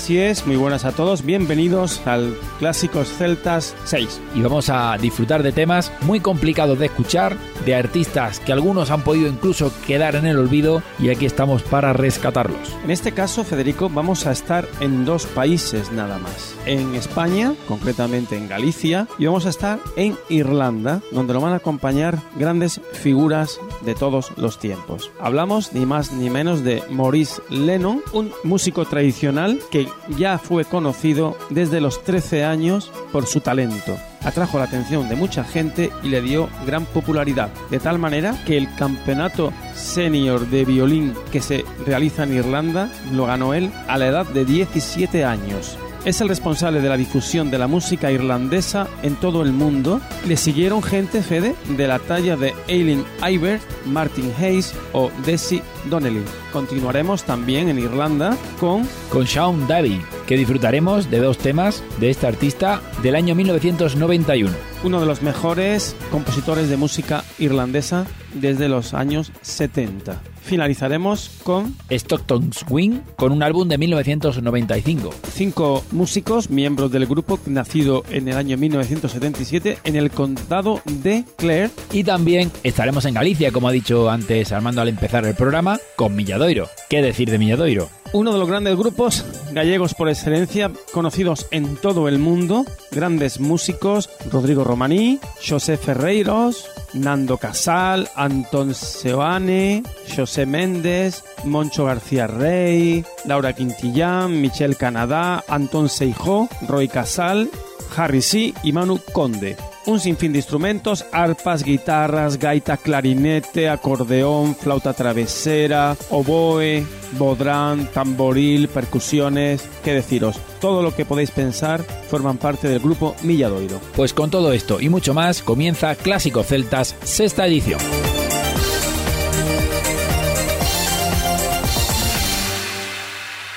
Así es, muy buenas a todos, bienvenidos al Clásicos Celtas 6. Y vamos a disfrutar de temas muy complicados de escuchar, de artistas que algunos han podido incluso quedar en el olvido y aquí estamos para rescatarlos. En este caso, Federico, vamos a estar en dos países nada más. En España, concretamente en Galicia, y vamos a estar en Irlanda, donde lo van a acompañar grandes figuras de todos los tiempos. Hablamos ni más ni menos de Maurice Lennon, un músico tradicional que ya fue conocido desde los 13 años por su talento. Atrajo la atención de mucha gente y le dio gran popularidad, de tal manera que el campeonato senior de violín que se realiza en Irlanda lo ganó él a la edad de 17 años. Es el responsable de la difusión de la música irlandesa en todo el mundo. Le siguieron gente, Fede, de la talla de Eileen Ivert, Martin Hayes o Desi Donnelly. Continuaremos también en Irlanda con... Con Sean Davy, que disfrutaremos de dos temas de este artista del año 1991. Uno de los mejores compositores de música irlandesa desde los años 70. Finalizaremos con Stockton Swing con un álbum de 1995. Cinco músicos, miembros del grupo, nacido en el año 1977 en el condado de Clare. Y también estaremos en Galicia, como ha dicho antes Armando al empezar el programa, con Milladoiro. ¿Qué decir de Milladoiro? Uno de los grandes grupos gallegos por excelencia, conocidos en todo el mundo, grandes músicos, Rodrigo Romaní, José Ferreiros, Nando Casal, Antón Seoane, José Méndez, Moncho García Rey, Laura Quintillán, Michel Canadá, Antón Seijó, Roy Casal, Harry C. y Manu Conde. Un sinfín de instrumentos, arpas, guitarras, gaita, clarinete, acordeón, flauta travesera, oboe, bodrán, tamboril, percusiones, qué deciros, todo lo que podéis pensar forman parte del grupo Milladoiro. Pues con todo esto y mucho más comienza Clásico Celtas, sexta edición.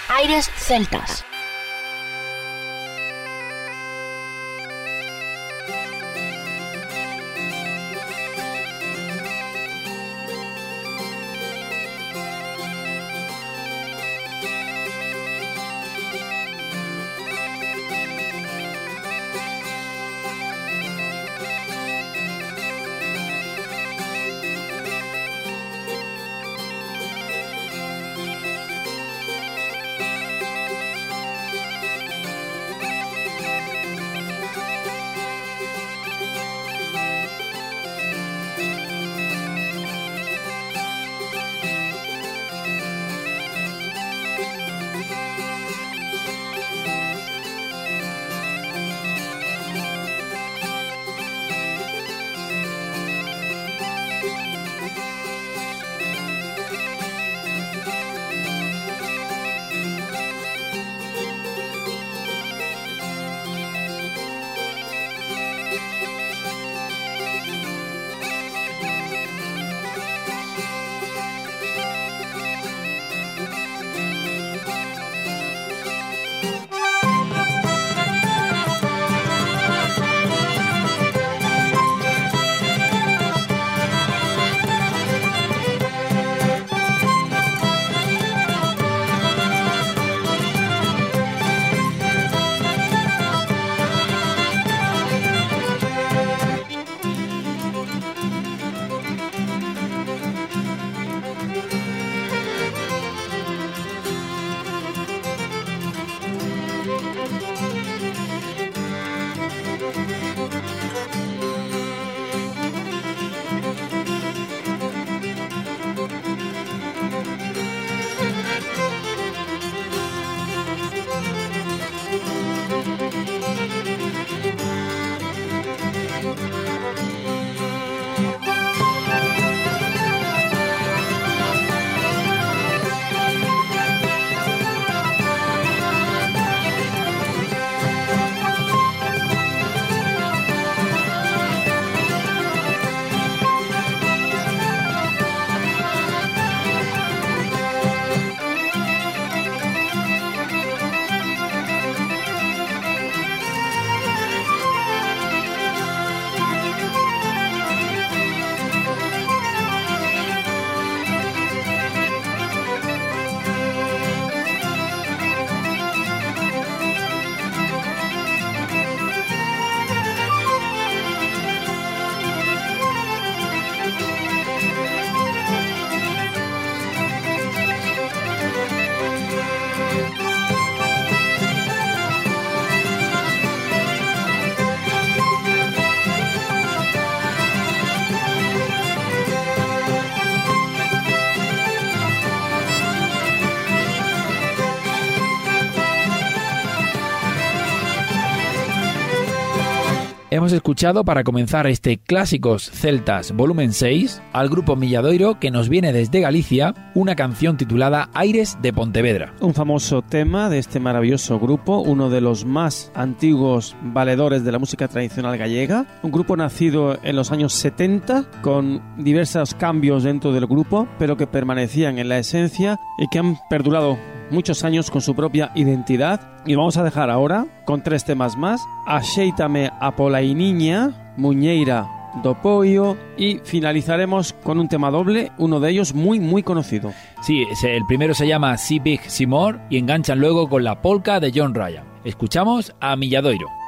Aires Celtas. Escuchado para comenzar este Clásicos Celtas volumen 6 al grupo Milladoiro que nos viene desde Galicia una canción titulada Aires de Pontevedra. Un famoso tema de este maravilloso grupo, uno de los más antiguos valedores de la música tradicional gallega, un grupo nacido en los años 70 con diversos cambios dentro del grupo, pero que permanecían en la esencia y que han perdurado muchos años con su propia identidad. Y vamos a dejar ahora con tres temas más. Axeítame a Polainiña, Muñeira do Poio y finalizaremos con un tema doble, uno de ellos muy muy conocido. Sí, el primero se llama Si Big Simor y enganchan luego con la polka de John Ryan. Escuchamos a Milladoiro.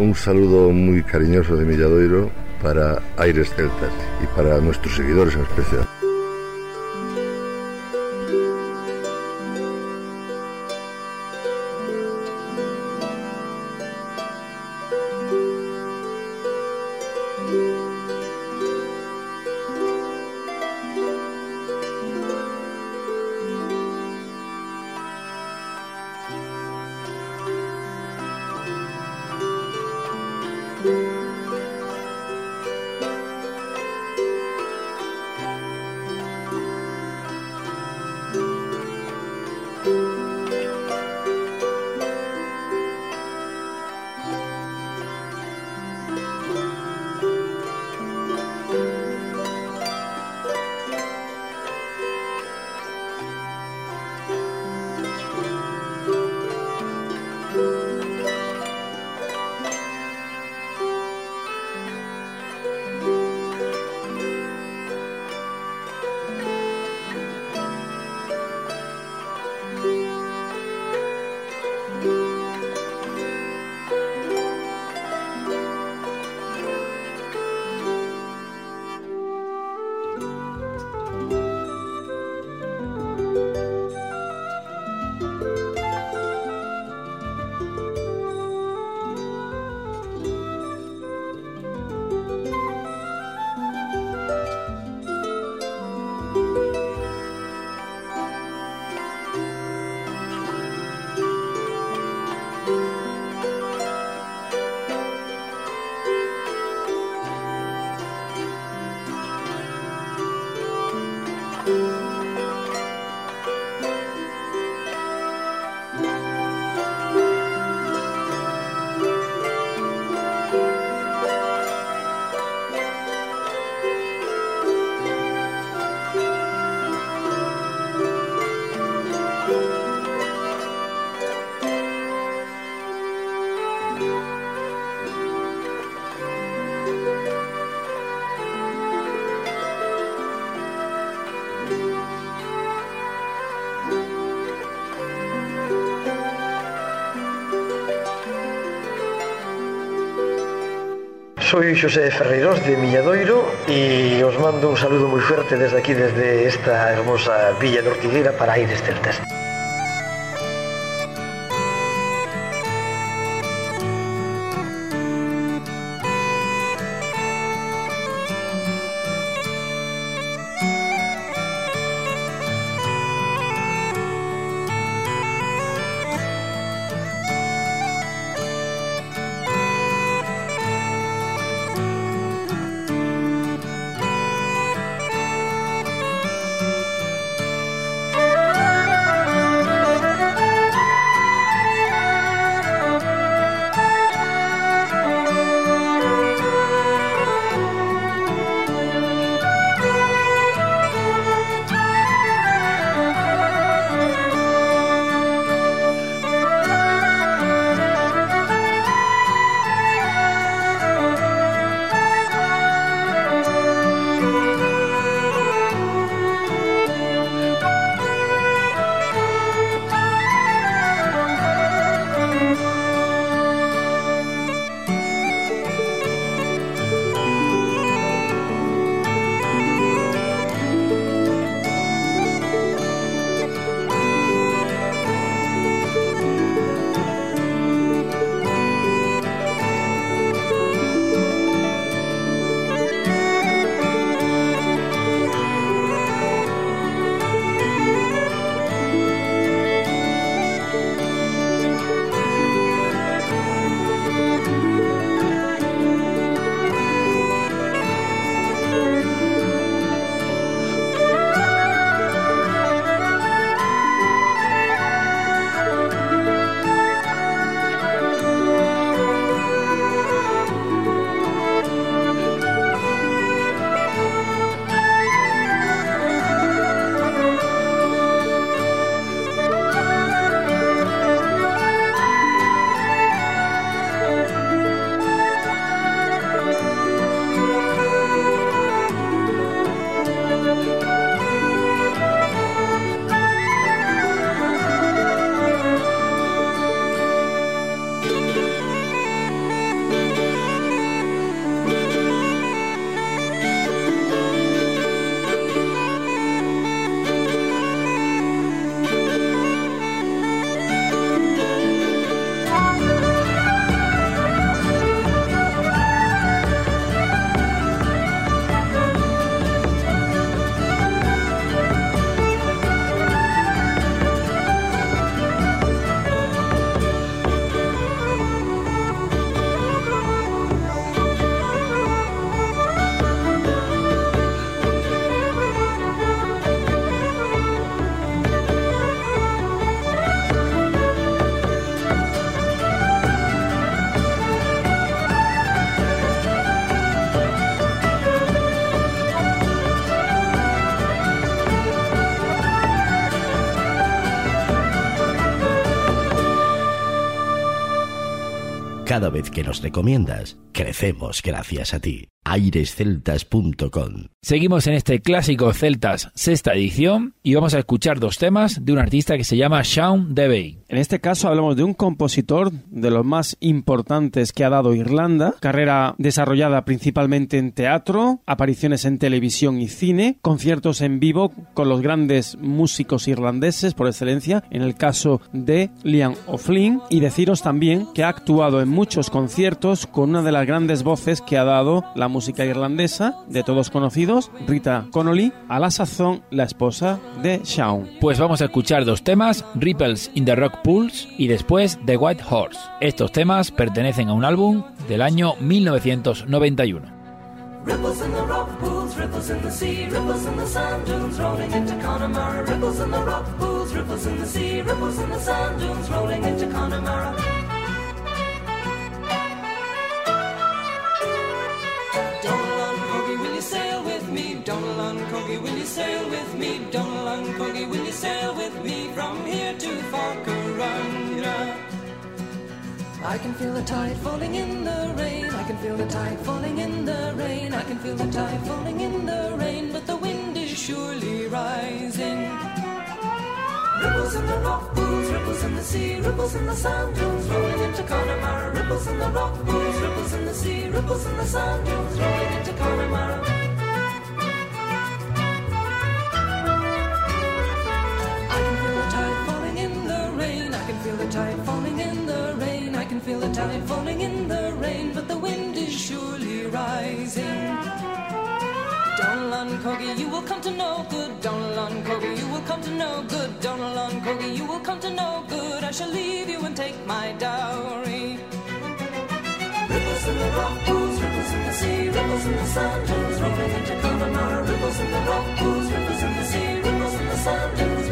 Un saludo muy cariñoso de Milladoiro para Aires Celtas y para nuestros seguidores en especial. Soy Xosé Ferreiros de Milladoiro e os mando un saludo moi fuerte desde aquí, desde esta hermosa villa de Ortigueira para Aires Celtas. Cada vez que nos recomiendas, crecemos gracias a ti. airesceltas.com Seguimos en este clásico Celtas sexta edición y vamos a escuchar dos temas de un artista que se llama Sean Devey. En este caso hablamos de un compositor de los más importantes que ha dado Irlanda, carrera desarrollada principalmente en teatro, apariciones en televisión y cine, conciertos en vivo con los grandes músicos irlandeses por excelencia, en el caso de Liam O'Flynn, y deciros también que ha actuado en muchos conciertos con una de las grandes voces que ha dado la música irlandesa, de todos conocidos, Rita Connolly, a la sazón la esposa de Sean. Pues vamos a escuchar dos temas, Ripples in the Rock Pulse y después The White Horse. Estos temas pertenecen a un álbum del año 1991. Ripples in the rock pools, ripples in the sea, ripples in the sand dunes rolling into Connemara. Ripples in the rock pools, ripples in the sea, ripples in the sand dunes rolling into Connemara. Me? Donalon Cogie, will you sail with me? Donalon Cogie, will you sail with me from here to Fakaranga? I can feel the tide falling in the rain. I can feel the tide falling in the rain. I can feel the tide falling in the rain. But the wind is surely rising. Ripples in the rock pools, ripples in the sea, ripples in the sand dunes, rolling into Connemara, ripples in the rock pools, ripples in the sea, ripples in the sand dunes, rolling into Connemara. Feel the tide falling in the rain, but the wind is surely rising. Donalon Kogi, you will come to no good. Donalon Kogi, you will come to no good. Donalon Kogi, you will come to no good. I shall leave you and take my dowry. Ripples in the rock pools, ripples in the sea, ripples in the sand dunes, rolling into Connemara. Ripples in the rock pools, ripples in the sea, ripples in the sand dunes,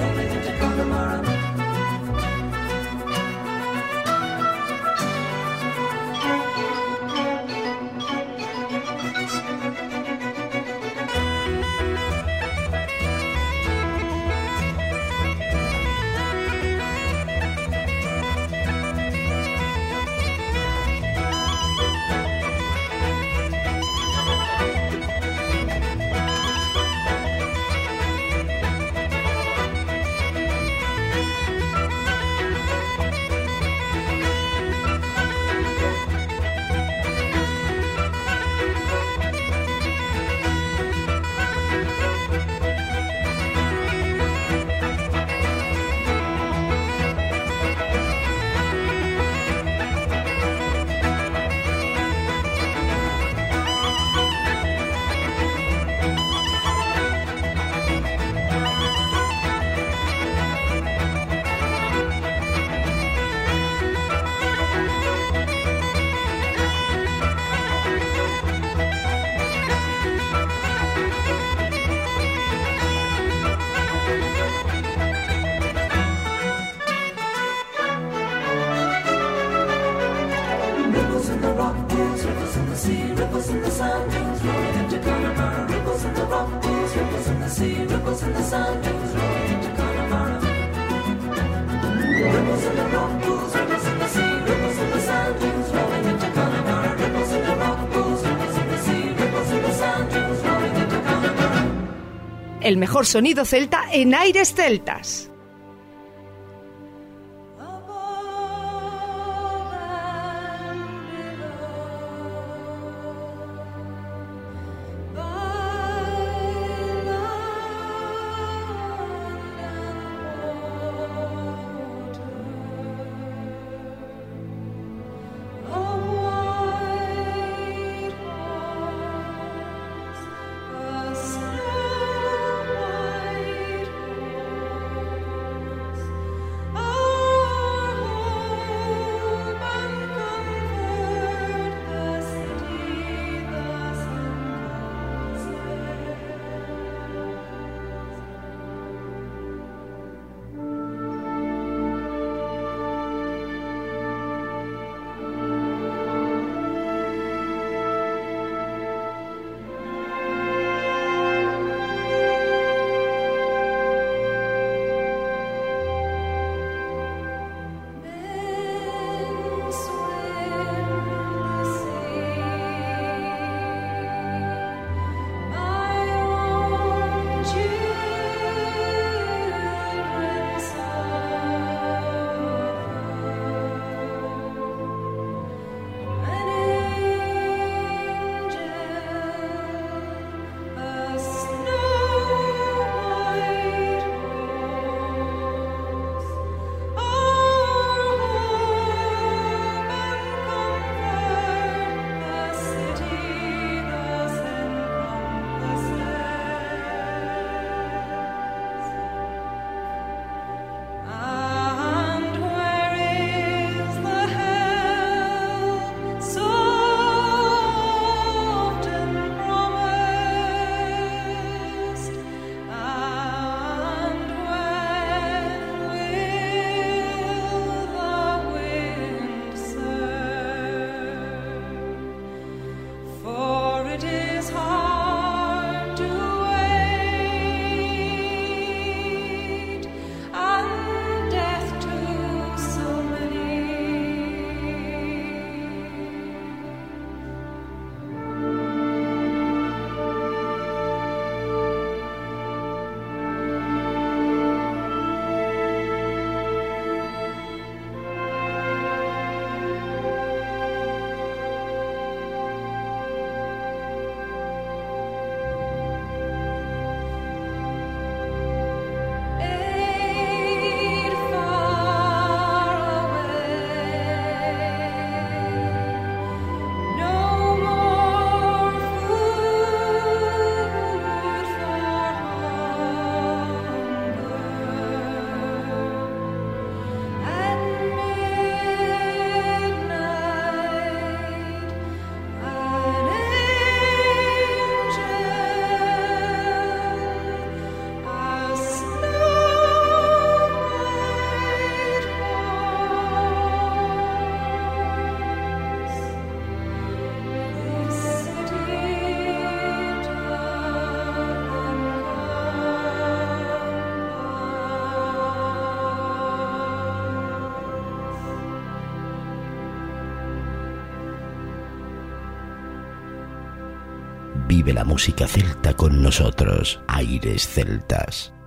El mejor sonido celta en aires celtas. Vive la música celta con nosotros, Aires Celtas.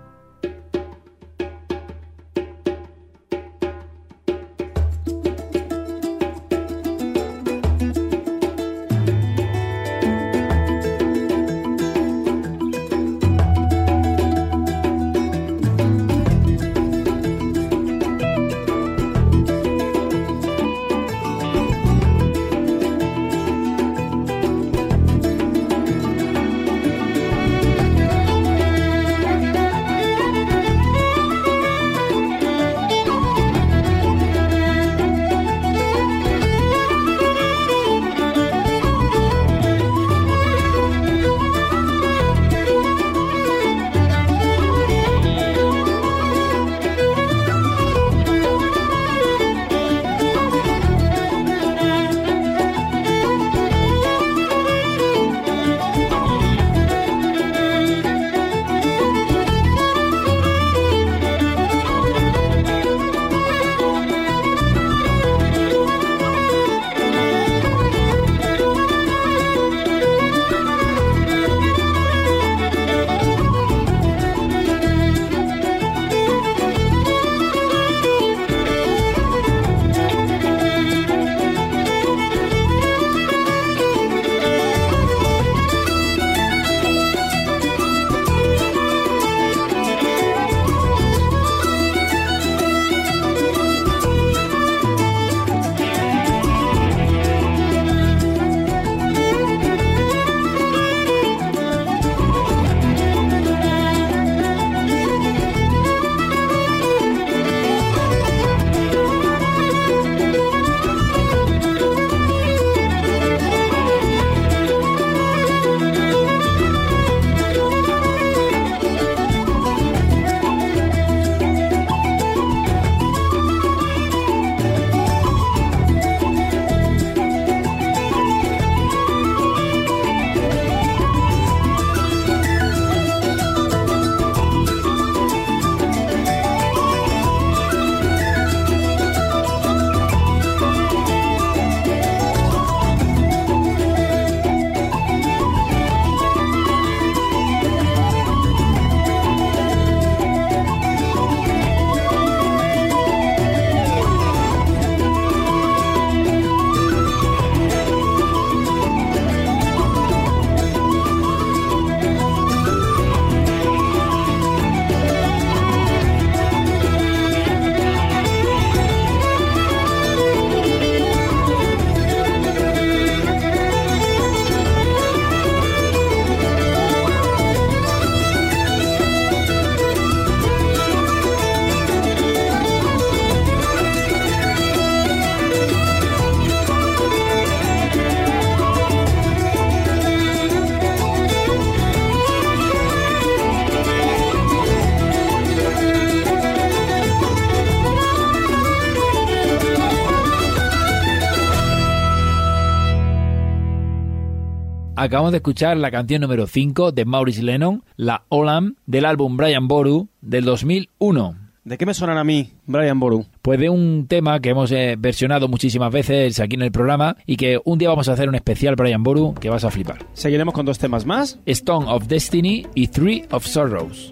Acabamos de escuchar la canción número 5 de Maurice Lennon, la Olam, del álbum Brian Boru del 2001. ¿De qué me suenan a mí, Brian Boru? Pues de un tema que hemos eh, versionado muchísimas veces aquí en el programa y que un día vamos a hacer un especial Brian Boru que vas a flipar. Seguiremos con dos temas más. Stone of Destiny y Three of Sorrows.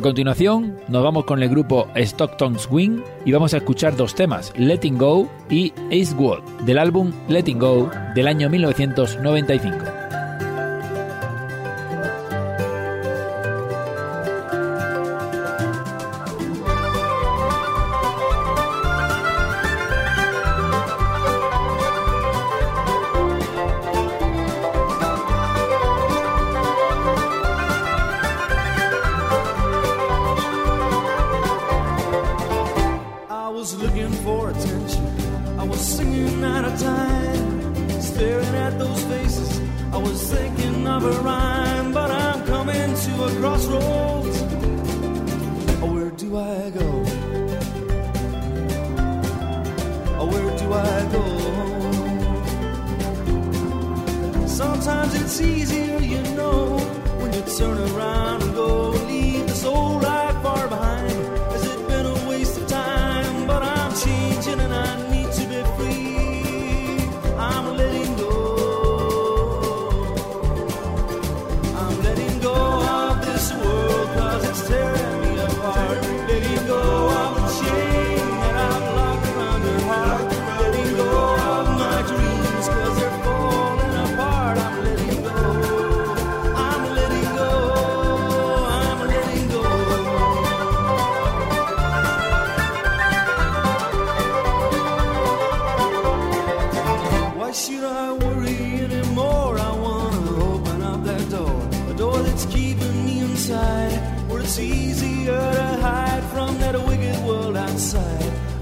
A continuación, nos vamos con el grupo Stockton Swing y vamos a escuchar dos temas, Letting Go y Ace Wood, del álbum Letting Go del año 1995.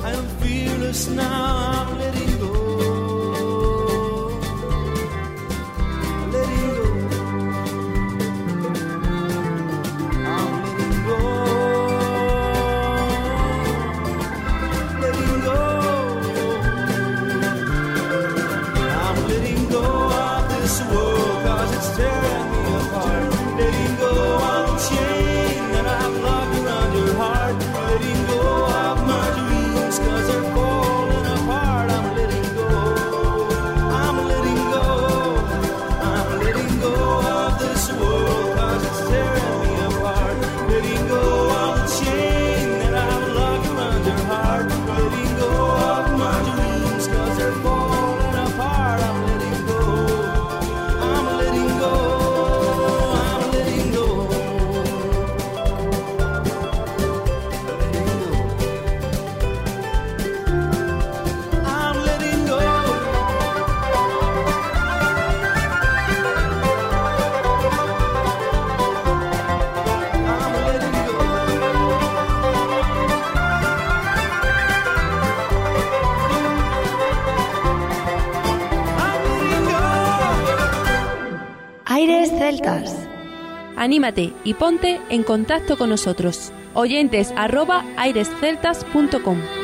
I'm fearless now, I'm letting go. Anímate y ponte en contacto con nosotros. Oyentes arroba airesceltas.com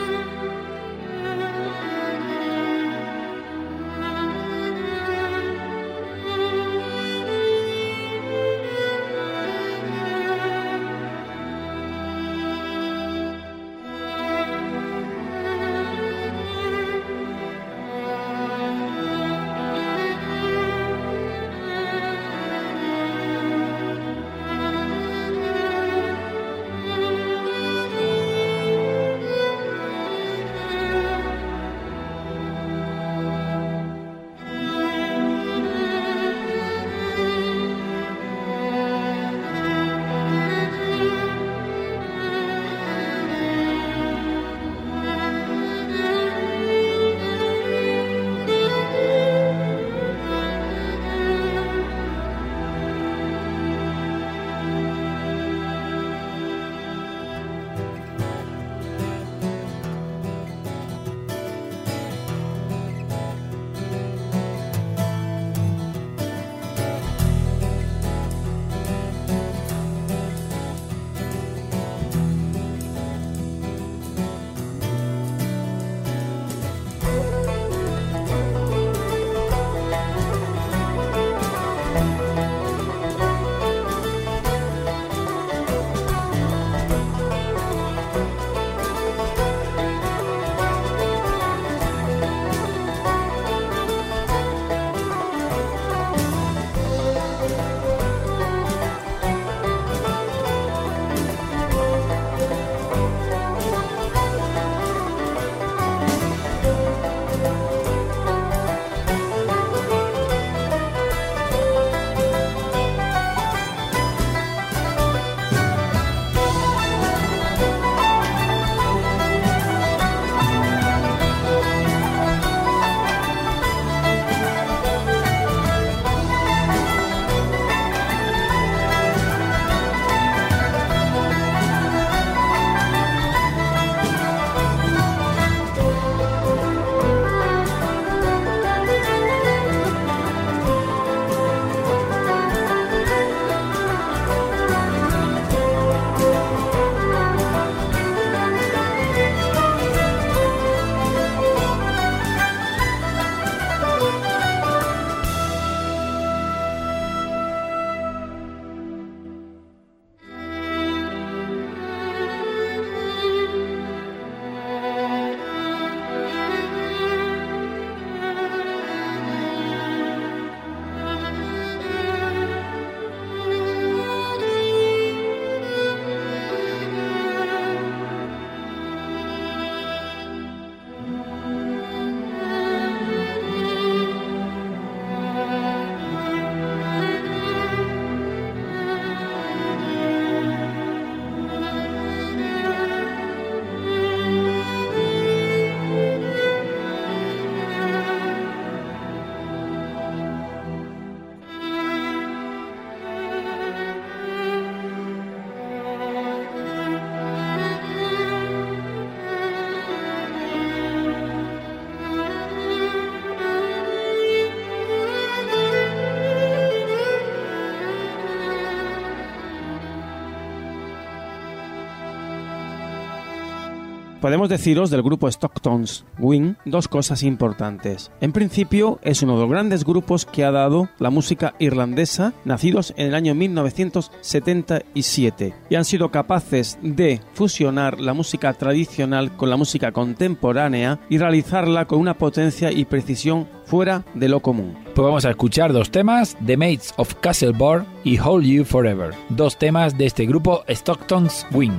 Podemos deciros del grupo Stockton's Wing dos cosas importantes. En principio, es uno de los grandes grupos que ha dado la música irlandesa, nacidos en el año 1977, y han sido capaces de fusionar la música tradicional con la música contemporánea y realizarla con una potencia y precisión fuera de lo común. Pues vamos a escuchar dos temas, The Mates of Castlebar y Hold You Forever, dos temas de este grupo Stockton's Wing.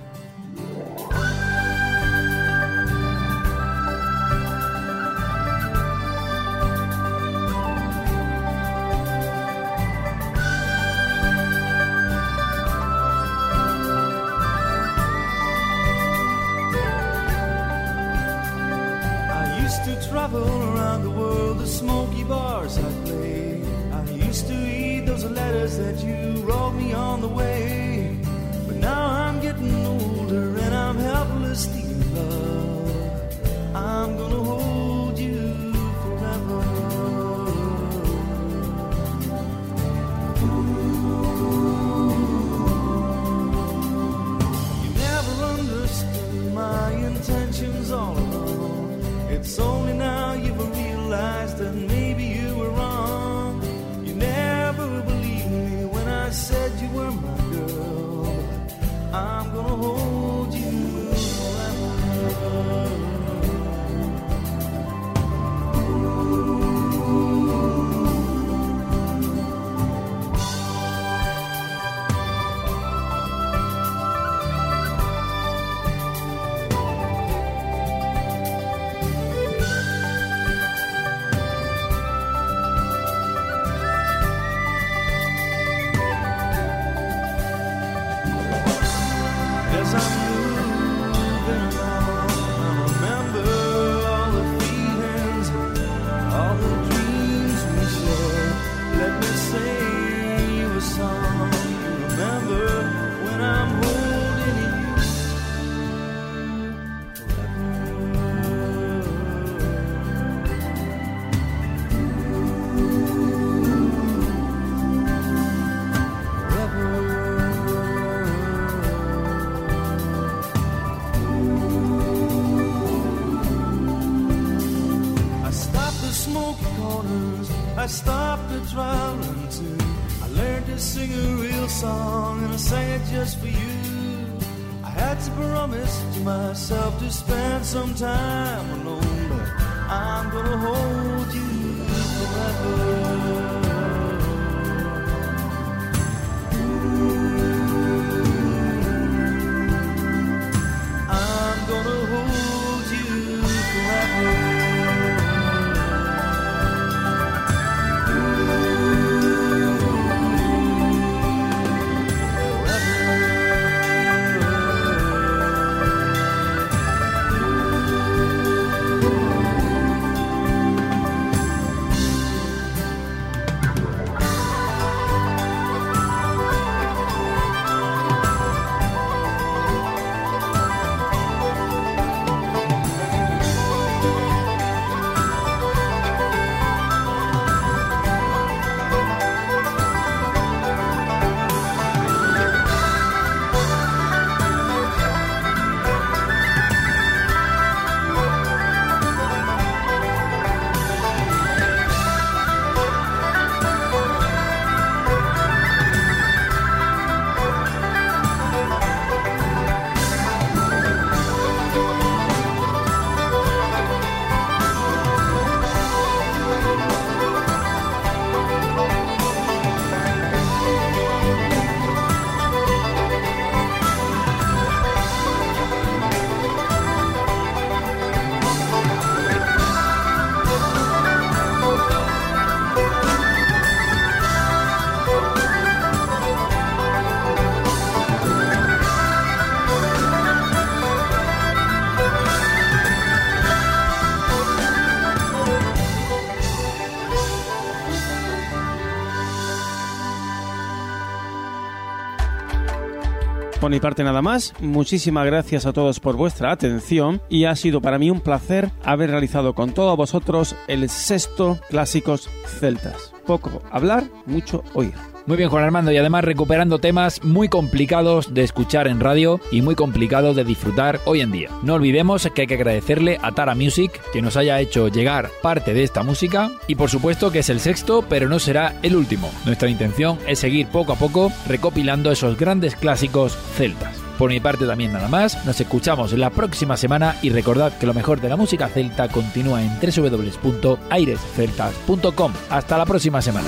Sometimes. Mi parte nada más, muchísimas gracias a todos por vuestra atención y ha sido para mí un placer haber realizado con todos vosotros el sexto Clásicos Celtas. Poco hablar, mucho oír. Muy bien, Juan Armando, y además recuperando temas muy complicados de escuchar en radio y muy complicados de disfrutar hoy en día. No olvidemos que hay que agradecerle a Tara Music que nos haya hecho llegar parte de esta música y por supuesto que es el sexto, pero no será el último. Nuestra intención es seguir poco a poco recopilando esos grandes clásicos celtas. Por mi parte también nada más, nos escuchamos la próxima semana y recordad que lo mejor de la música celta continúa en www.airesceltas.com. Hasta la próxima semana.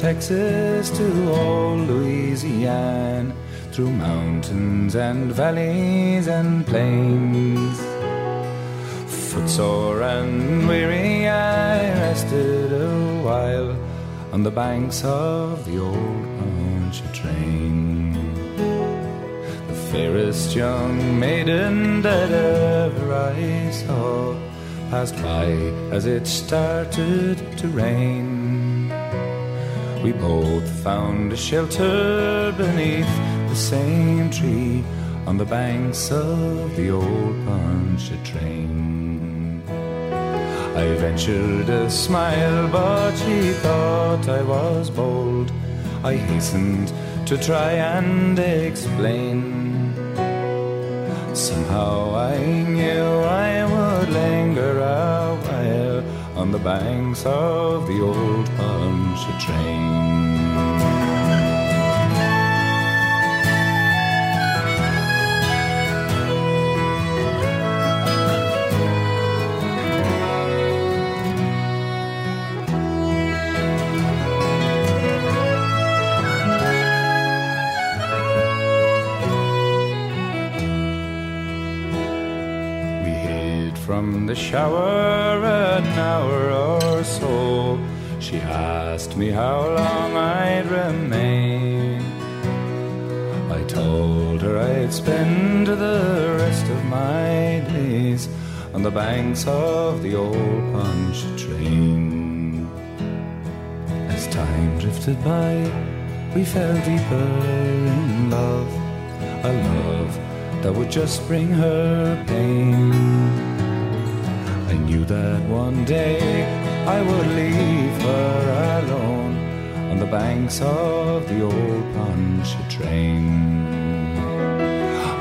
Texas to old Louisiana, through mountains and valleys and plains. Footsore and weary, I rested a while on the banks of the old Pontchartrain. The fairest young maiden that ever I saw passed by as it started to rain. We both found a shelter beneath the same tree on the banks of the old Pontchartrain. I ventured a smile, but she thought I was bold. I hastened to try and explain. Somehow I knew I would linger while on the banks of the old Pontchartrain. We the shower an hour or so. She asked me how long I'd remain. I told her I'd spend the rest of my days on the banks of the old Pontchartrain. As time drifted by, we fell deeper in love, a love that would just bring her pain. Knew that one day I would leave her alone on the banks of the old Pontchartrain.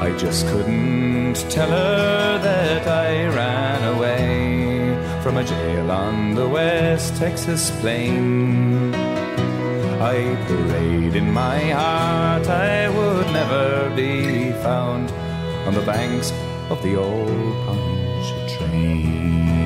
I just couldn't tell her that I ran away from a jail on the West Texas plain. I prayed in my heart I would never be found on the banks of the old Pontchartrain.